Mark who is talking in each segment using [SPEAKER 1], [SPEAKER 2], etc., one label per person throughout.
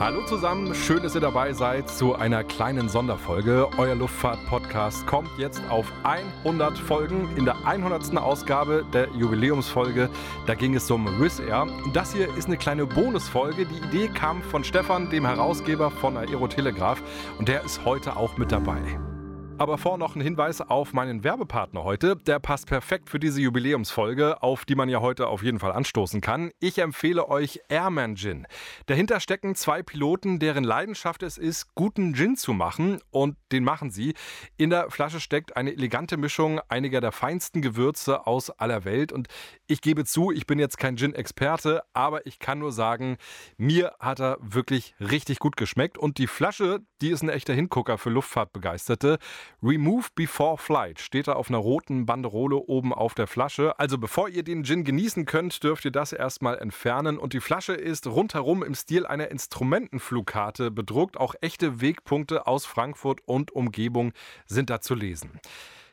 [SPEAKER 1] Hallo zusammen, schön, dass ihr dabei seid zu einer kleinen Sonderfolge. Euer Luftfahrt-Podcast kommt jetzt auf 100 Folgen. In der 100. Ausgabe der Jubiläumsfolge, da ging es um Wizz Air. Das hier ist eine kleine Bonusfolge. Die Idee kam von Stefan, dem Herausgeber von Aerotelegraph, und der ist heute auch mit dabei. Aber vor noch ein Hinweis auf meinen Werbepartner heute. Der passt perfekt für diese Jubiläumsfolge, auf die man ja heute auf jeden Fall anstoßen kann. Ich empfehle euch Airman Gin. Dahinter stecken zwei Piloten, deren Leidenschaft es ist, guten Gin zu machen. Und den machen sie. In der Flasche steckt eine elegante Mischung einiger der feinsten Gewürze aus aller Welt. Und ich gebe zu, ich bin jetzt kein Gin-Experte, aber ich kann nur sagen, mir hat er wirklich richtig gut geschmeckt. Und die Flasche, die ist ein echter Hingucker für Luftfahrtbegeisterte. Remove Before Flight steht da auf einer roten Banderole oben auf der Flasche. Also bevor ihr den Gin genießen könnt, dürft ihr das erstmal entfernen. Und die Flasche ist rundherum im Stil einer Instrumentenflugkarte bedruckt. Auch echte Wegpunkte aus Frankfurt und Umgebung sind da zu lesen.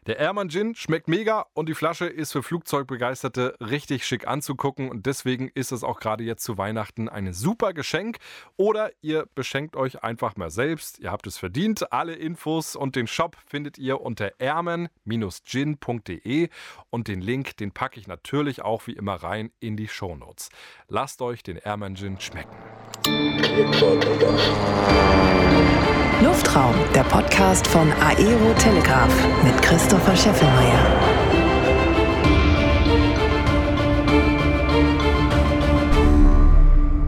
[SPEAKER 1] Der Airman Gin schmeckt mega und die Flasche ist für Flugzeugbegeisterte richtig schick anzugucken und deswegen ist es auch gerade jetzt zu Weihnachten ein super Geschenk. Oder ihr beschenkt euch einfach mal selbst. Ihr habt es verdient. Alle Infos und den Shop findet ihr unter airman-gin.de und den Link, den packe ich natürlich auch wie immer rein in die Shownotes. Lasst euch den Airman Gin schmecken.
[SPEAKER 2] Luftraum, der Podcast von Aero Telegraph mit Christopher Scheffelmeier.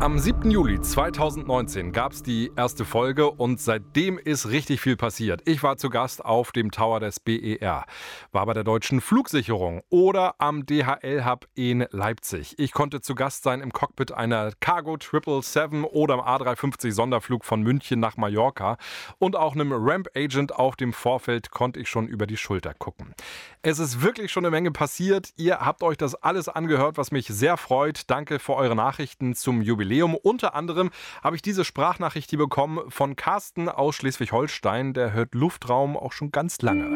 [SPEAKER 1] Am 7. Juli 2019 gab es die erste Folge und seitdem ist richtig viel passiert. Ich war zu Gast auf dem Tower des BER, war bei der deutschen Flugsicherung oder am DHL Hub in Leipzig. Ich konnte zu Gast sein im Cockpit einer Cargo 777 oder am A350 Sonderflug von München nach Mallorca und auch einem Ramp Agent auf dem Vorfeld konnte ich schon über die Schulter gucken. Es ist wirklich schon eine Menge passiert. Ihr habt euch das alles angehört, was mich sehr freut. Danke für eure Nachrichten zum Jubiläum. Jubiläum. Unter anderem habe ich diese Sprachnachricht hier bekommen von Carsten aus Schleswig-Holstein. Der hört Luftraum auch schon ganz lange.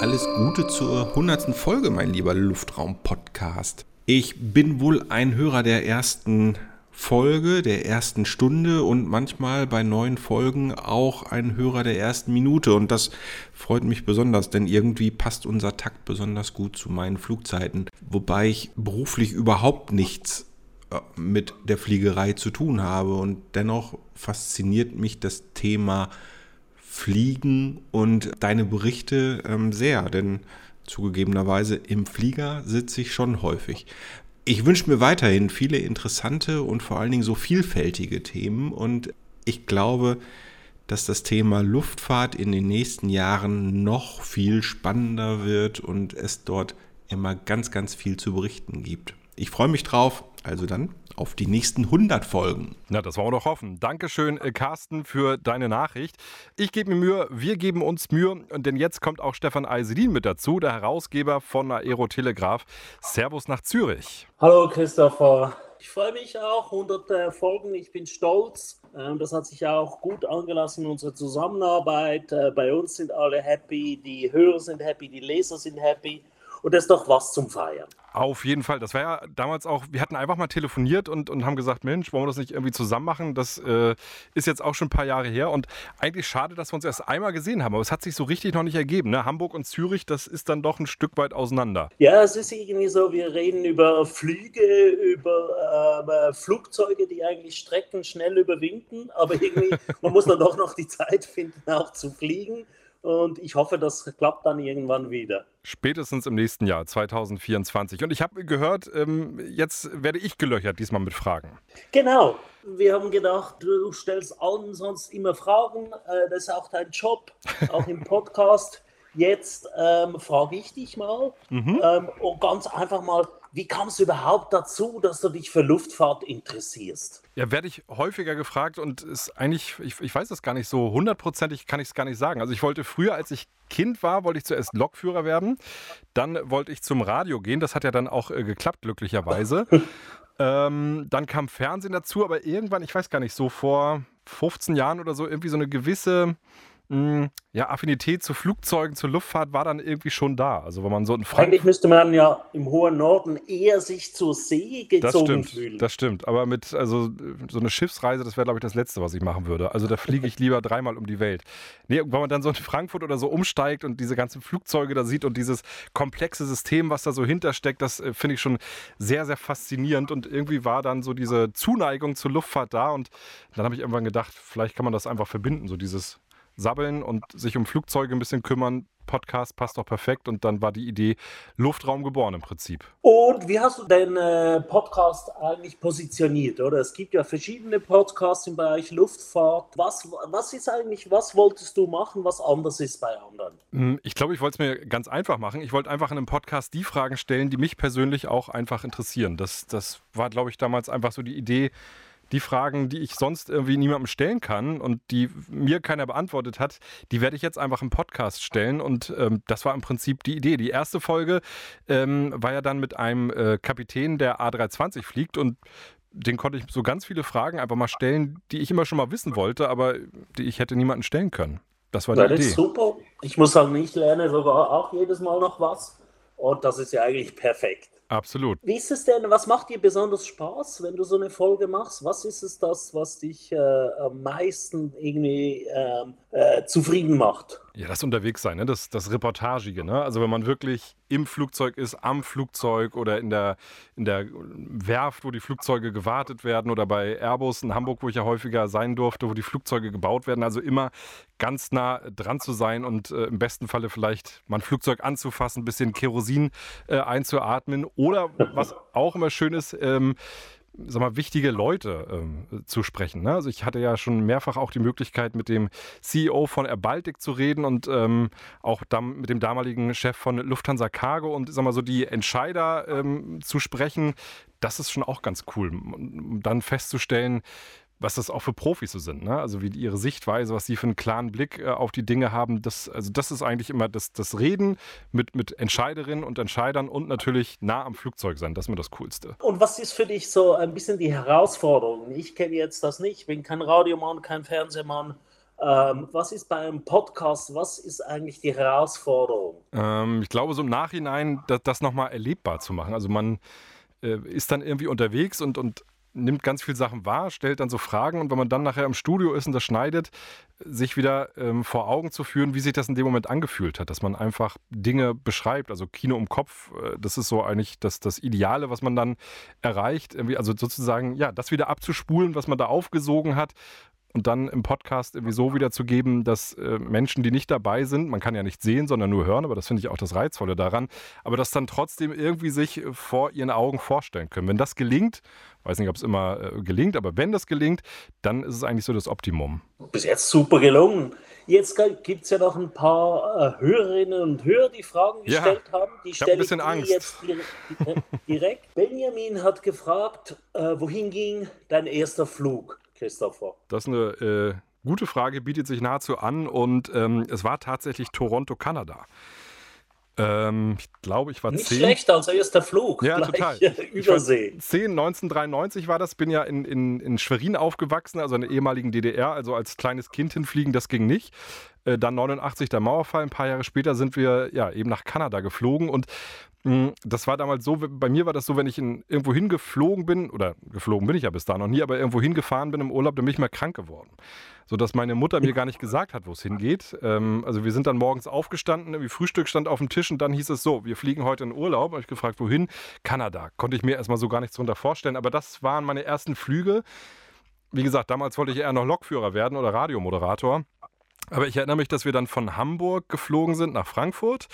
[SPEAKER 3] Alles Gute zur 100. Folge, mein lieber Luftraum-Podcast. Ich bin wohl ein Hörer der ersten Folge, der ersten Stunde und manchmal bei neuen Folgen auch ein Hörer der ersten Minute. Und das freut mich besonders, denn irgendwie passt unser Takt besonders gut zu meinen Flugzeiten. Wobei ich beruflich überhaupt nichts mit der Fliegerei zu tun habe. Und dennoch fasziniert mich das Thema Fliegen und deine Berichte ähm, sehr, denn zugegebenerweise im Flieger sitze ich schon häufig. Ich wünsche mir weiterhin viele interessante und vor allen Dingen so vielfältige Themen und ich glaube, dass das Thema Luftfahrt in den nächsten Jahren noch viel spannender wird und es dort immer ganz, ganz viel zu berichten gibt. Ich freue mich drauf. Also dann auf die nächsten 100 Folgen.
[SPEAKER 1] Na, das wollen wir doch hoffen. Dankeschön, äh, Carsten, für deine Nachricht. Ich gebe mir Mühe, wir geben uns Mühe, denn jetzt kommt auch Stefan Eisedin mit dazu, der Herausgeber von Aero Telegraph. Servus nach Zürich.
[SPEAKER 4] Hallo Christopher. Ich freue mich auch, 100 äh, Folgen, ich bin stolz. Ähm, das hat sich auch gut angelassen, unsere Zusammenarbeit. Äh, bei uns sind alle happy, die Hörer sind happy, die Leser sind happy. Und das ist doch was zum Feiern.
[SPEAKER 1] Auf jeden Fall. Das war ja damals auch, wir hatten einfach mal telefoniert und, und haben gesagt, Mensch, wollen wir das nicht irgendwie zusammen machen? Das äh, ist jetzt auch schon ein paar Jahre her und eigentlich schade, dass wir uns erst einmal gesehen haben, aber es hat sich so richtig noch nicht ergeben. Ne? Hamburg und Zürich, das ist dann doch ein Stück weit auseinander.
[SPEAKER 4] Ja, es ist irgendwie so, wir reden über Flüge, über äh, Flugzeuge, die eigentlich Strecken schnell überwinden, aber irgendwie, man muss dann doch noch die Zeit finden, auch zu fliegen. Und ich hoffe, das klappt dann irgendwann wieder.
[SPEAKER 1] Spätestens im nächsten Jahr, 2024. Und ich habe gehört, ähm, jetzt werde ich gelöchert, diesmal mit Fragen.
[SPEAKER 4] Genau. Wir haben gedacht, du stellst allen sonst immer Fragen. Äh, das ist auch dein Job, auch im Podcast. Jetzt ähm, frage ich dich mal mhm. ähm, und ganz einfach mal, wie kam es überhaupt dazu, dass du dich für Luftfahrt interessierst?
[SPEAKER 1] Ja, werde ich häufiger gefragt und ist eigentlich, ich, ich weiß das gar nicht so hundertprozentig, kann ich es gar nicht sagen. Also ich wollte früher, als ich Kind war, wollte ich zuerst Lokführer werden. Dann wollte ich zum Radio gehen. Das hat ja dann auch äh, geklappt, glücklicherweise. ähm, dann kam Fernsehen dazu, aber irgendwann, ich weiß gar nicht, so vor 15 Jahren oder so, irgendwie so eine gewisse mh, hm, ja, Affinität zu Flugzeugen, zur Luftfahrt war dann irgendwie schon da. Also wenn man so in Frankfurt.
[SPEAKER 4] Eigentlich müsste man ja im hohen Norden eher sich zur See gezogen
[SPEAKER 1] das stimmt,
[SPEAKER 4] fühlen.
[SPEAKER 1] Das stimmt. Aber mit, also so eine Schiffsreise, das wäre, glaube ich, das Letzte, was ich machen würde. Also da fliege ich lieber dreimal um die Welt. Nee, wenn man dann so in Frankfurt oder so umsteigt und diese ganzen Flugzeuge da sieht und dieses komplexe System, was da so hintersteckt, das äh, finde ich schon sehr, sehr faszinierend. Und irgendwie war dann so diese Zuneigung zur Luftfahrt da. Und dann habe ich irgendwann gedacht, vielleicht kann man das einfach verbinden, so dieses Sabbeln und sich um Flugzeuge ein bisschen kümmern. Podcast passt auch perfekt und dann war die Idee Luftraum geboren im Prinzip.
[SPEAKER 4] Und wie hast du deinen äh, Podcast eigentlich positioniert, oder? Es gibt ja verschiedene Podcasts im Bereich Luftfahrt. Was, was ist eigentlich, was wolltest du machen, was anders ist bei anderen?
[SPEAKER 1] Hm, ich glaube, ich wollte es mir ganz einfach machen. Ich wollte einfach in einem Podcast die Fragen stellen, die mich persönlich auch einfach interessieren. Das, das war, glaube ich, damals einfach so die Idee, die Fragen, die ich sonst irgendwie niemandem stellen kann und die mir keiner beantwortet hat, die werde ich jetzt einfach im Podcast stellen. Und ähm, das war im Prinzip die Idee. Die erste Folge ähm, war ja dann mit einem äh, Kapitän, der A320 fliegt und den konnte ich so ganz viele Fragen einfach mal stellen, die ich immer schon mal wissen wollte, aber die ich hätte niemanden stellen können. Das war die
[SPEAKER 4] das
[SPEAKER 1] Idee.
[SPEAKER 4] Das ist super. Ich muss sagen, ich lerne sogar auch jedes Mal noch was. Und das ist ja eigentlich perfekt.
[SPEAKER 1] Absolut.
[SPEAKER 4] Wie ist es denn, was macht dir besonders Spaß, wenn du so eine Folge machst? Was ist es das, was dich äh, am meisten irgendwie ähm, äh, zufrieden macht?
[SPEAKER 1] Ja, das Unterwegssein, ne? das, das Reportagige. Ne? Also wenn man wirklich im Flugzeug ist, am Flugzeug oder in der, in der Werft, wo die Flugzeuge gewartet werden oder bei Airbus in Hamburg, wo ich ja häufiger sein durfte, wo die Flugzeuge gebaut werden. Also immer ganz nah dran zu sein und äh, im besten Falle vielleicht mal ein Flugzeug anzufassen, ein bisschen Kerosin äh, einzuatmen oder was auch immer schön ist, ähm, sag mal, wichtige Leute ähm, zu sprechen. Ne? Also ich hatte ja schon mehrfach auch die Möglichkeit, mit dem CEO von Air Baltic zu reden und ähm, auch mit dem damaligen Chef von Lufthansa Cargo und sag mal so die Entscheider ähm, zu sprechen. Das ist schon auch ganz cool, um dann festzustellen, was das auch für Profis so sind, ne? Also wie ihre Sichtweise, was sie für einen klaren Blick äh, auf die Dinge haben. Das, also das ist eigentlich immer das, das Reden mit, mit Entscheiderinnen und Entscheidern und natürlich nah am Flugzeug sein. Das ist mir das Coolste.
[SPEAKER 4] Und was ist für dich so ein bisschen die Herausforderung? Ich kenne jetzt das nicht, ich bin kein Radiomann, kein Fernsehmann. Ähm, was ist bei einem Podcast, was ist eigentlich die Herausforderung?
[SPEAKER 1] Ähm, ich glaube, so im Nachhinein das, das nochmal erlebbar zu machen. Also man äh, ist dann irgendwie unterwegs und, und nimmt ganz viele Sachen wahr, stellt dann so Fragen und wenn man dann nachher im Studio ist und das schneidet, sich wieder ähm, vor Augen zu führen, wie sich das in dem Moment angefühlt hat, dass man einfach Dinge beschreibt, also Kino im Kopf, äh, das ist so eigentlich das, das Ideale, was man dann erreicht, irgendwie, also sozusagen, ja, das wieder abzuspulen, was man da aufgesogen hat und dann im Podcast irgendwie so wiederzugeben, dass äh, Menschen, die nicht dabei sind, man kann ja nicht sehen, sondern nur hören, aber das finde ich auch das Reizvolle daran, aber das dann trotzdem irgendwie sich vor ihren Augen vorstellen können. Wenn das gelingt, weiß nicht, ob es immer äh, gelingt, aber wenn das gelingt, dann ist es eigentlich so das Optimum.
[SPEAKER 4] Bis jetzt super gelungen. Jetzt gibt es ja noch ein paar äh, Hörerinnen und Hörer, die Fragen gestellt ja, haben. Die
[SPEAKER 1] ich, ein ich
[SPEAKER 4] jetzt direkt. direkt. Benjamin hat gefragt, äh, wohin ging dein erster Flug? Christopher?
[SPEAKER 1] Das ist eine äh, gute Frage, bietet sich nahezu an und ähm, es war tatsächlich Toronto, Kanada. Ähm, ich glaube, ich war
[SPEAKER 4] Nicht
[SPEAKER 1] 10.
[SPEAKER 4] schlecht als erster Flug.
[SPEAKER 1] Ja, total.
[SPEAKER 4] Übersee.
[SPEAKER 1] 10, 1993 war das. Bin ja in, in, in Schwerin aufgewachsen, also in der ehemaligen DDR. Also als kleines Kind hinfliegen, das ging nicht. Äh, dann 89 der Mauerfall. Ein paar Jahre später sind wir ja eben nach Kanada geflogen und hm, das war damals so, bei mir war das so, wenn ich in, irgendwo hingeflogen bin, oder geflogen bin ich ja bis da noch nie, aber irgendwo hingefahren bin im Urlaub, dann bin ich mal krank geworden. Sodass meine Mutter mir gar nicht gesagt hat, wo es hingeht. Ähm, also wir sind dann morgens aufgestanden, irgendwie Frühstück stand auf dem Tisch und dann hieß es so, wir fliegen heute in Urlaub. Habe ich gefragt, wohin? Kanada. Konnte ich mir erstmal so gar nichts drunter vorstellen, aber das waren meine ersten Flüge. Wie gesagt, damals wollte ich eher noch Lokführer werden oder Radiomoderator. Aber ich erinnere mich, dass wir dann von Hamburg geflogen sind nach Frankfurt.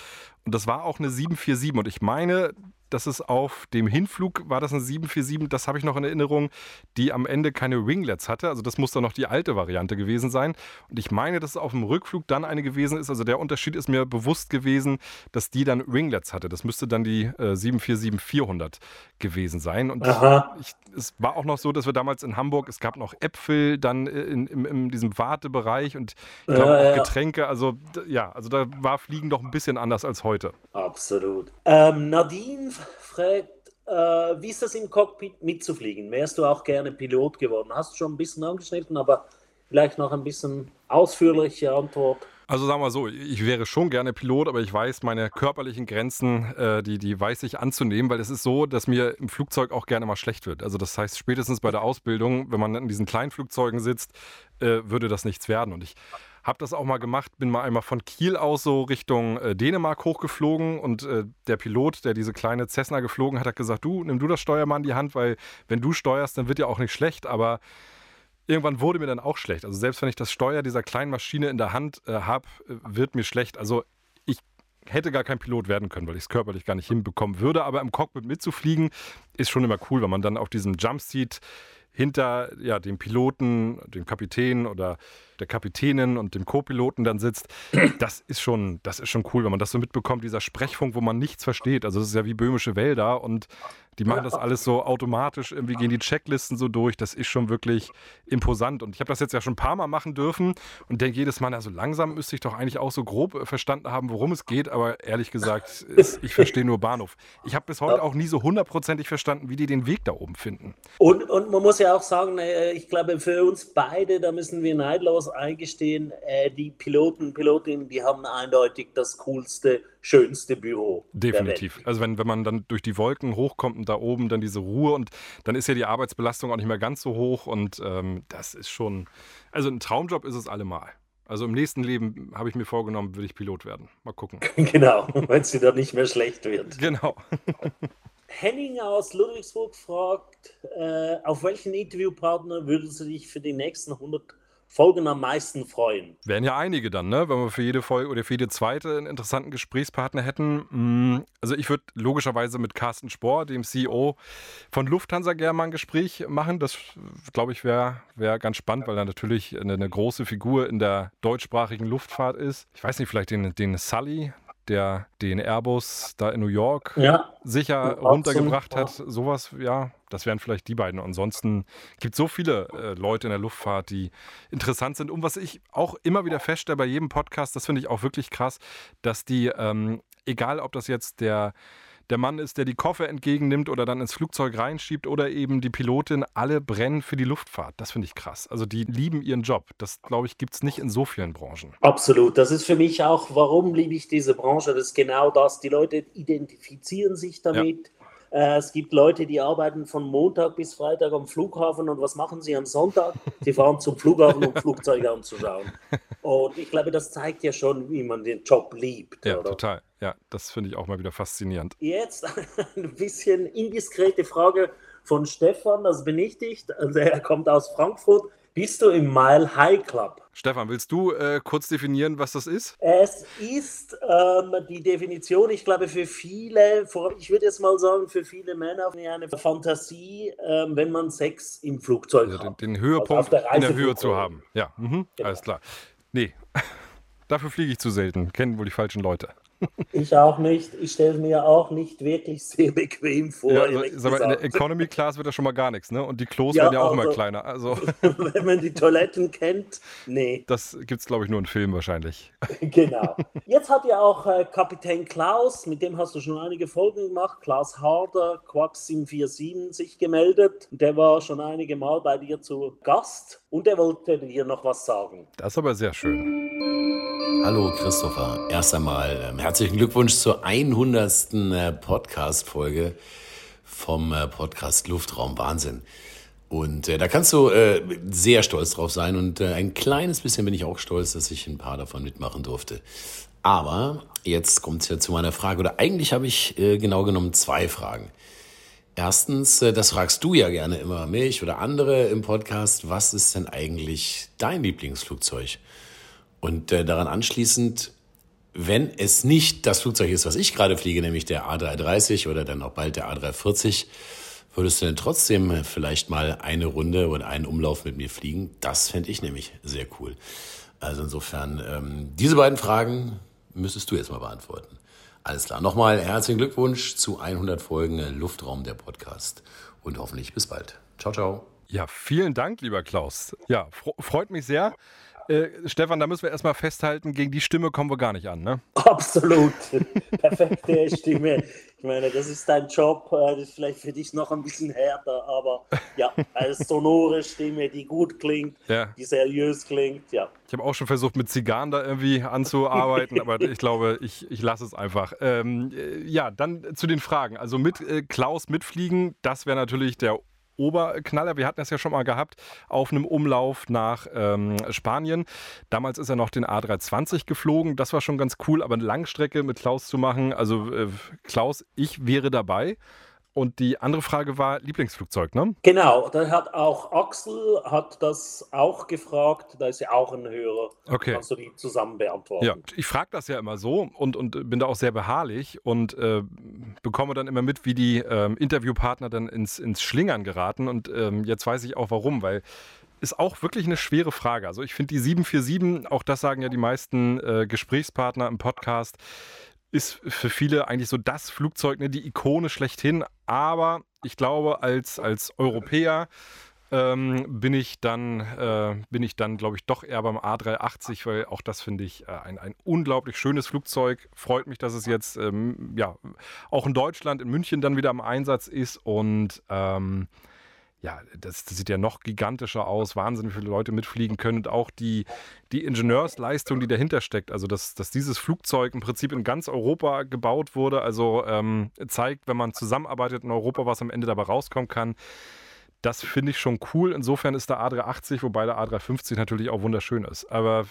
[SPEAKER 1] Und das war auch eine 747. Und ich meine, dass es auf dem Hinflug war das eine 747, das habe ich noch in Erinnerung, die am Ende keine Winglets hatte. Also das muss dann noch die alte Variante gewesen sein. Und ich meine, dass es auf dem Rückflug dann eine gewesen ist. Also der Unterschied ist mir bewusst gewesen, dass die dann Winglets hatte. Das müsste dann die äh, 747-400 gewesen sein. Und ich, es war auch noch so, dass wir damals in Hamburg, es gab noch Äpfel dann in, in, in diesem Wartebereich und ich glaube auch Getränke. Also ja, also da war Fliegen doch ein bisschen anders als heute.
[SPEAKER 4] Absolut. Ähm, Nadine fragt, äh, wie ist das im Cockpit mitzufliegen? Wärst du auch gerne Pilot geworden? Hast du schon ein bisschen angeschnitten, aber vielleicht noch ein bisschen ausführliche Antwort.
[SPEAKER 1] Also sagen wir so, ich wäre schon gerne Pilot, aber ich weiß meine körperlichen Grenzen, äh, die, die weiß ich anzunehmen, weil es ist so, dass mir im Flugzeug auch gerne mal schlecht wird. Also das heißt, spätestens bei der Ausbildung, wenn man in diesen kleinen Flugzeugen sitzt, äh, würde das nichts werden. Und ich habe das auch mal gemacht, bin mal einmal von Kiel aus so Richtung äh, Dänemark hochgeflogen und äh, der Pilot, der diese kleine Cessna geflogen hat, hat gesagt, du, nimm du das Steuer mal in die Hand, weil wenn du steuerst, dann wird ja auch nicht schlecht, aber irgendwann wurde mir dann auch schlecht. Also selbst wenn ich das Steuer dieser kleinen Maschine in der Hand äh, habe, äh, wird mir schlecht. Also ich hätte gar kein Pilot werden können, weil ich es körperlich gar nicht hinbekommen würde. Aber im Cockpit mitzufliegen ist schon immer cool, wenn man dann auf diesem Jumpseat hinter ja, dem Piloten, dem Kapitän oder der Kapitänin und dem Co-Piloten dann sitzt, das ist schon, das ist schon cool, wenn man das so mitbekommt, dieser Sprechfunk, wo man nichts versteht. Also das ist ja wie böhmische Wälder und die machen das alles so automatisch, irgendwie gehen die Checklisten so durch. Das ist schon wirklich imposant. Und ich habe das jetzt ja schon ein paar Mal machen dürfen und denke jedes Mal, also langsam müsste ich doch eigentlich auch so grob äh, verstanden haben, worum es geht. Aber ehrlich gesagt, ist, ich verstehe nur Bahnhof. Ich habe bis heute auch nie so hundertprozentig verstanden, wie die den Weg da oben finden.
[SPEAKER 4] Und, und man muss ja auch sagen, äh, ich glaube, für uns beide, da müssen wir neidlos eingestehen, äh, die Piloten, Pilotinnen, die haben eindeutig das coolste, schönste Büro.
[SPEAKER 1] Definitiv. Also wenn, wenn man dann durch die Wolken hochkommt und da oben dann diese Ruhe und dann ist ja die Arbeitsbelastung auch nicht mehr ganz so hoch und ähm, das ist schon, also ein Traumjob ist es allemal. Also im nächsten Leben habe ich mir vorgenommen, würde ich Pilot werden. Mal gucken.
[SPEAKER 4] genau, wenn es dir dann nicht mehr schlecht wird.
[SPEAKER 1] Genau.
[SPEAKER 4] Henning aus Ludwigsburg fragt, äh, auf welchen Interviewpartner würdest du dich für die nächsten 100 Folgen am meisten freuen?
[SPEAKER 1] Wären ja einige dann, ne? Wenn wir für jede Folge oder für jede zweite einen interessanten Gesprächspartner hätten. Mm, also ich würde logischerweise mit Carsten Spohr, dem CEO von Lufthansa, gerne mal ein Gespräch machen. Das, glaube ich, wäre wär ganz spannend, weil er natürlich eine, eine, große Figur in der deutschsprachigen Luftfahrt ist. Ich weiß nicht, vielleicht den, den Sully, der den Airbus da in New York ja. sicher runtergebracht hat. Sowas, ja, das wären vielleicht die beiden. Ansonsten gibt es so viele äh, Leute in der Luftfahrt, die interessant sind. Und was ich auch immer wieder feststelle bei jedem Podcast, das finde ich auch wirklich krass, dass die, ähm, egal ob das jetzt der der Mann ist, der die Koffer entgegennimmt oder dann ins Flugzeug reinschiebt oder eben die Pilotin, alle brennen für die Luftfahrt. Das finde ich krass. Also die lieben ihren Job. Das, glaube ich, gibt es nicht in so vielen Branchen.
[SPEAKER 4] Absolut. Das ist für mich auch, warum liebe ich diese Branche? Das ist genau das. Die Leute identifizieren sich damit. Ja. Äh, es gibt Leute, die arbeiten von Montag bis Freitag am Flughafen und was machen sie am Sonntag? Sie fahren zum Flughafen, um Flugzeuge anzuschauen. Und ich glaube, das zeigt ja schon, wie man den Job liebt.
[SPEAKER 1] Ja, oder? total. Ja, das finde ich auch mal wieder faszinierend.
[SPEAKER 4] Jetzt ein bisschen indiskrete Frage von Stefan, das bin ich nicht. Also er kommt aus Frankfurt. Bist du im Mile High Club?
[SPEAKER 1] Stefan, willst du äh, kurz definieren, was das ist?
[SPEAKER 4] Es ist ähm, die Definition, ich glaube, für viele, ich würde jetzt mal sagen, für viele Männer eine Fantasie, ähm, wenn man Sex im Flugzeug also
[SPEAKER 1] hat. Den, den Höhepunkt also in der Höhe zu haben. Ja, mhm, genau. alles klar. Nee, dafür fliege ich zu selten. Kennen wohl die falschen Leute.
[SPEAKER 4] Ich auch nicht. Ich stelle mir auch nicht wirklich sehr bequem vor. Ja,
[SPEAKER 1] also, in der Economy Class wird das schon mal gar nichts, ne? Und die Klos ja, werden ja auch also, immer kleiner. Also,
[SPEAKER 4] wenn man die Toiletten kennt, nee.
[SPEAKER 1] Das gibt es, glaube ich, nur in Filmen wahrscheinlich.
[SPEAKER 4] Genau. Jetzt hat ja auch äh, Kapitän Klaus, mit dem hast du schon einige Folgen gemacht, Klaus Harder, Quax 747, sich gemeldet. Der war schon einige Mal bei dir zu Gast und er wollte dir noch was sagen.
[SPEAKER 1] Das ist aber sehr schön.
[SPEAKER 5] Hallo Christopher. Erst einmal ähm, herzlichen Glückwunsch zur 100. Äh, Podcast-Folge vom äh, Podcast Luftraum Wahnsinn. Und äh, da kannst du äh, sehr stolz drauf sein und äh, ein kleines bisschen bin ich auch stolz, dass ich ein paar davon mitmachen durfte. Aber jetzt kommt es ja zu meiner Frage, oder eigentlich habe ich äh, genau genommen zwei Fragen. Erstens, das fragst du ja gerne immer mich oder andere im Podcast, was ist denn eigentlich dein Lieblingsflugzeug? Und daran anschließend, wenn es nicht das Flugzeug ist, was ich gerade fliege, nämlich der A330 oder dann auch bald der A340, würdest du denn trotzdem vielleicht mal eine Runde oder einen Umlauf mit mir fliegen? Das fände ich nämlich sehr cool. Also insofern, ähm, diese beiden Fragen müsstest du jetzt mal beantworten. Alles klar. Nochmal herzlichen Glückwunsch zu 100 Folgen Luftraum der Podcast und hoffentlich bis bald. Ciao, ciao.
[SPEAKER 1] Ja, vielen Dank, lieber Klaus. Ja, freut mich sehr. Äh, Stefan, da müssen wir erstmal festhalten, gegen die Stimme kommen wir gar nicht an, ne?
[SPEAKER 4] Absolut. Perfekte Stimme. Ich meine, das ist dein Job, äh, das ist vielleicht für dich noch ein bisschen härter, aber ja, eine sonore Stimme, die gut klingt, ja. die seriös klingt, ja.
[SPEAKER 1] Ich habe auch schon versucht, mit Zigarren da irgendwie anzuarbeiten, aber ich glaube, ich, ich lasse es einfach. Ähm, äh, ja, dann zu den Fragen. Also mit äh, Klaus mitfliegen, das wäre natürlich der Oberknaller. Wir hatten es ja schon mal gehabt auf einem Umlauf nach ähm, Spanien. Damals ist er noch den A320 geflogen. Das war schon ganz cool, aber eine Langstrecke mit Klaus zu machen. Also äh, Klaus, ich wäre dabei. Und die andere Frage war Lieblingsflugzeug, ne?
[SPEAKER 4] Genau, da hat auch Axel hat das auch gefragt. Da ist ja auch ein Hörer.
[SPEAKER 1] Okay.
[SPEAKER 4] Kannst du die zusammen beantworten?
[SPEAKER 1] Ja, ich frage das ja immer so und, und bin da auch sehr beharrlich und äh, bekomme dann immer mit, wie die äh, Interviewpartner dann ins, ins Schlingern geraten. Und ähm, jetzt weiß ich auch warum, weil ist auch wirklich eine schwere Frage. Also ich finde die 747, auch das sagen ja die meisten äh, Gesprächspartner im Podcast, ist für viele eigentlich so das Flugzeug, ne, die Ikone schlechthin. Aber ich glaube, als, als Europäer ähm, bin ich dann, äh, dann, glaube ich, doch eher beim A380, weil auch das finde ich äh, ein, ein unglaublich schönes Flugzeug. Freut mich, dass es jetzt ähm, ja auch in Deutschland, in München dann wieder im Einsatz ist und ähm, ja, das, das, sieht ja noch gigantischer aus, wahnsinnig viele Leute mitfliegen können und auch die, die Ingenieursleistung, die dahinter steckt, also dass, dass dieses Flugzeug im Prinzip in ganz Europa gebaut wurde, also ähm, zeigt, wenn man zusammenarbeitet in Europa, was am Ende dabei rauskommen kann. Das finde ich schon cool. Insofern ist der A380, wobei der A350 natürlich auch wunderschön ist. Aber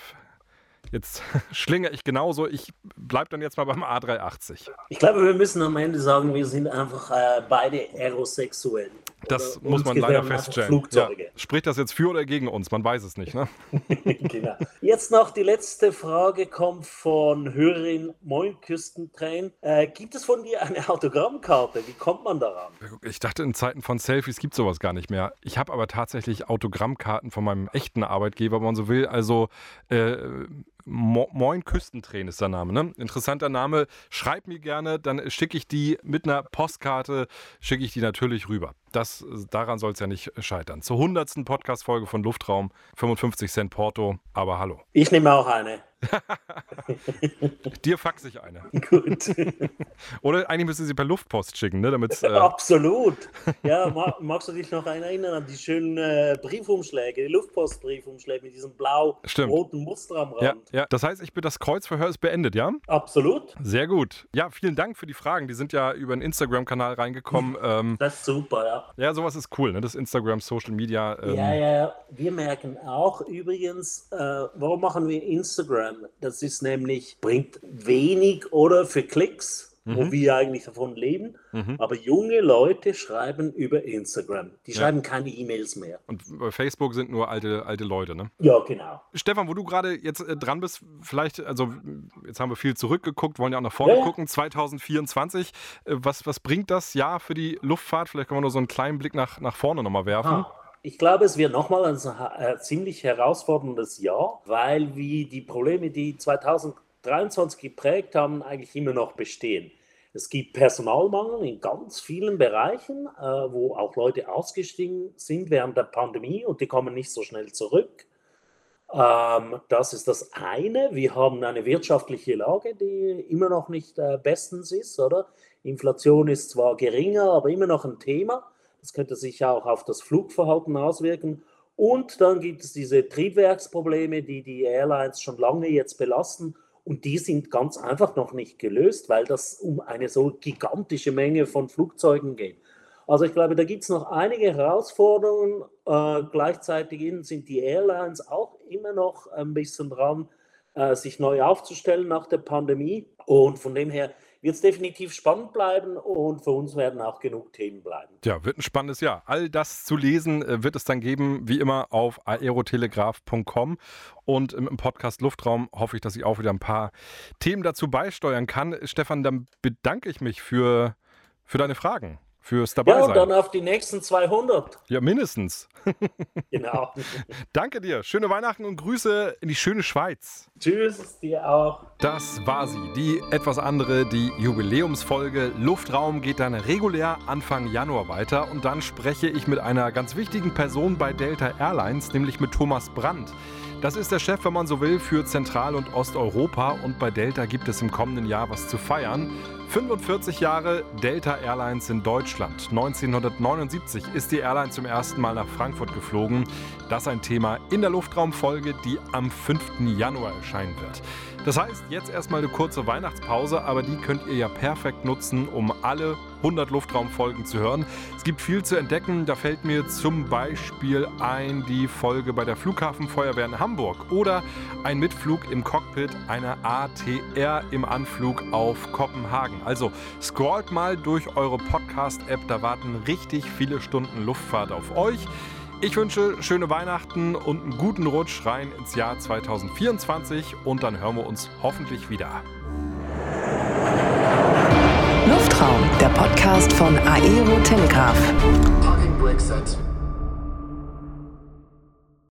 [SPEAKER 1] Jetzt schlinge ich genauso. Ich bleibe dann jetzt mal beim A380.
[SPEAKER 4] Ich glaube, wir müssen am Ende sagen, wir sind einfach äh, beide aerosexuell.
[SPEAKER 1] Das oder muss man leider feststellen. Ja. Spricht das jetzt für oder gegen uns? Man weiß es nicht. Ne?
[SPEAKER 4] genau. Jetzt noch die letzte Frage kommt von Hörerin Moin. Äh, gibt es von dir eine Autogrammkarte? Wie kommt man daran?
[SPEAKER 1] Ich dachte, in Zeiten von Selfies gibt es sowas gar nicht mehr. Ich habe aber tatsächlich Autogrammkarten von meinem echten Arbeitgeber, wenn man so will. Also äh, Mo Moin Küstentränen ist der Name, ne? Interessanter Name. Schreib mir gerne, dann schicke ich die mit einer Postkarte, schicke ich die natürlich rüber. Das, daran soll es ja nicht scheitern. Zur 100. Podcast-Folge von Luftraum, 55 Cent Porto, aber hallo.
[SPEAKER 4] Ich nehme auch eine.
[SPEAKER 1] Dir faxe ich eine. Gut. Oder eigentlich müssen sie per Luftpost schicken, ne? Damit's,
[SPEAKER 4] äh Absolut. Ja, magst du dich noch erinnern an die schönen äh, Briefumschläge, die Luftpostbriefumschläge mit diesem blau-roten Muster am Rand?
[SPEAKER 1] Ja, ja, das heißt, ich bin das Kreuzverhör ist beendet, ja?
[SPEAKER 4] Absolut.
[SPEAKER 1] Sehr gut. Ja, vielen Dank für die Fragen. Die sind ja über den Instagram-Kanal reingekommen.
[SPEAKER 4] ähm, das ist super, ja.
[SPEAKER 1] Ja, sowas ist cool, ne? Das Instagram, Social Media.
[SPEAKER 4] Ähm, ja, ja, wir merken auch übrigens, äh, warum machen wir Instagram? Das ist nämlich, bringt wenig oder für Klicks, mhm. wo wir eigentlich davon leben. Mhm. Aber junge Leute schreiben über Instagram. Die schreiben ja. keine E-Mails mehr.
[SPEAKER 1] Und bei Facebook sind nur alte, alte Leute, ne?
[SPEAKER 4] Ja, genau.
[SPEAKER 1] Stefan, wo du gerade jetzt äh, dran bist, vielleicht, also jetzt haben wir viel zurückgeguckt, wollen ja auch nach vorne ja. gucken, 2024. Äh, was, was bringt das Jahr für die Luftfahrt? Vielleicht können wir nur so einen kleinen Blick nach, nach vorne nochmal werfen. Ah.
[SPEAKER 4] Ich glaube, es wird nochmal ein äh, ziemlich herausforderndes Jahr, weil wie die Probleme, die 2023 geprägt haben, eigentlich immer noch bestehen. Es gibt Personalmangel in ganz vielen Bereichen, äh, wo auch Leute ausgestiegen sind während der Pandemie und die kommen nicht so schnell zurück. Ähm, das ist das eine. Wir haben eine wirtschaftliche Lage, die immer noch nicht äh, bestens ist, oder? Inflation ist zwar geringer, aber immer noch ein Thema. Das könnte sich auch auf das Flugverhalten auswirken. Und dann gibt es diese Triebwerksprobleme, die die Airlines schon lange jetzt belasten. Und die sind ganz einfach noch nicht gelöst, weil das um eine so gigantische Menge von Flugzeugen geht. Also ich glaube, da gibt es noch einige Herausforderungen. Äh, gleichzeitig sind die Airlines auch immer noch ein bisschen dran, äh, sich neu aufzustellen nach der Pandemie. Und von dem her wird es definitiv spannend bleiben und für uns werden auch genug Themen bleiben.
[SPEAKER 1] Ja, wird ein spannendes Jahr. All das zu lesen äh, wird es dann geben, wie immer, auf aerotelegraph.com und im Podcast Luftraum hoffe ich, dass ich auch wieder ein paar Themen dazu beisteuern kann. Stefan, dann bedanke ich mich für, für deine Fragen. Fürs dabei
[SPEAKER 4] Ja, und dann auf die nächsten 200.
[SPEAKER 1] ja, mindestens.
[SPEAKER 4] Genau.
[SPEAKER 1] Danke dir. Schöne Weihnachten und Grüße in die schöne Schweiz.
[SPEAKER 4] Tschüss, dir auch.
[SPEAKER 1] Das war sie, die etwas andere, die Jubiläumsfolge. Luftraum geht dann regulär Anfang Januar weiter und dann spreche ich mit einer ganz wichtigen Person bei Delta Airlines, nämlich mit Thomas Brandt. Das ist der Chef, wenn man so will, für Zentral- und Osteuropa und bei Delta gibt es im kommenden Jahr was zu feiern. 45 Jahre Delta Airlines in Deutschland. 1979 ist die Airline zum ersten Mal nach Frankfurt geflogen. Das ein Thema in der Luftraumfolge, die am 5. Januar erscheinen wird. Das heißt, jetzt erstmal eine kurze Weihnachtspause, aber die könnt ihr ja perfekt nutzen, um alle 100 Luftraumfolgen zu hören. Es gibt viel zu entdecken. Da fällt mir zum Beispiel ein die Folge bei der Flughafenfeuerwehr in Hamburg oder ein Mitflug im Cockpit einer ATR im Anflug auf Kopenhagen. Also scrollt mal durch eure Podcast-App, da warten richtig viele Stunden Luftfahrt auf euch. Ich wünsche schöne Weihnachten und einen guten Rutsch rein ins Jahr 2024 und dann hören wir uns hoffentlich wieder.
[SPEAKER 2] Luftraum, der Podcast von Aero Telegraph.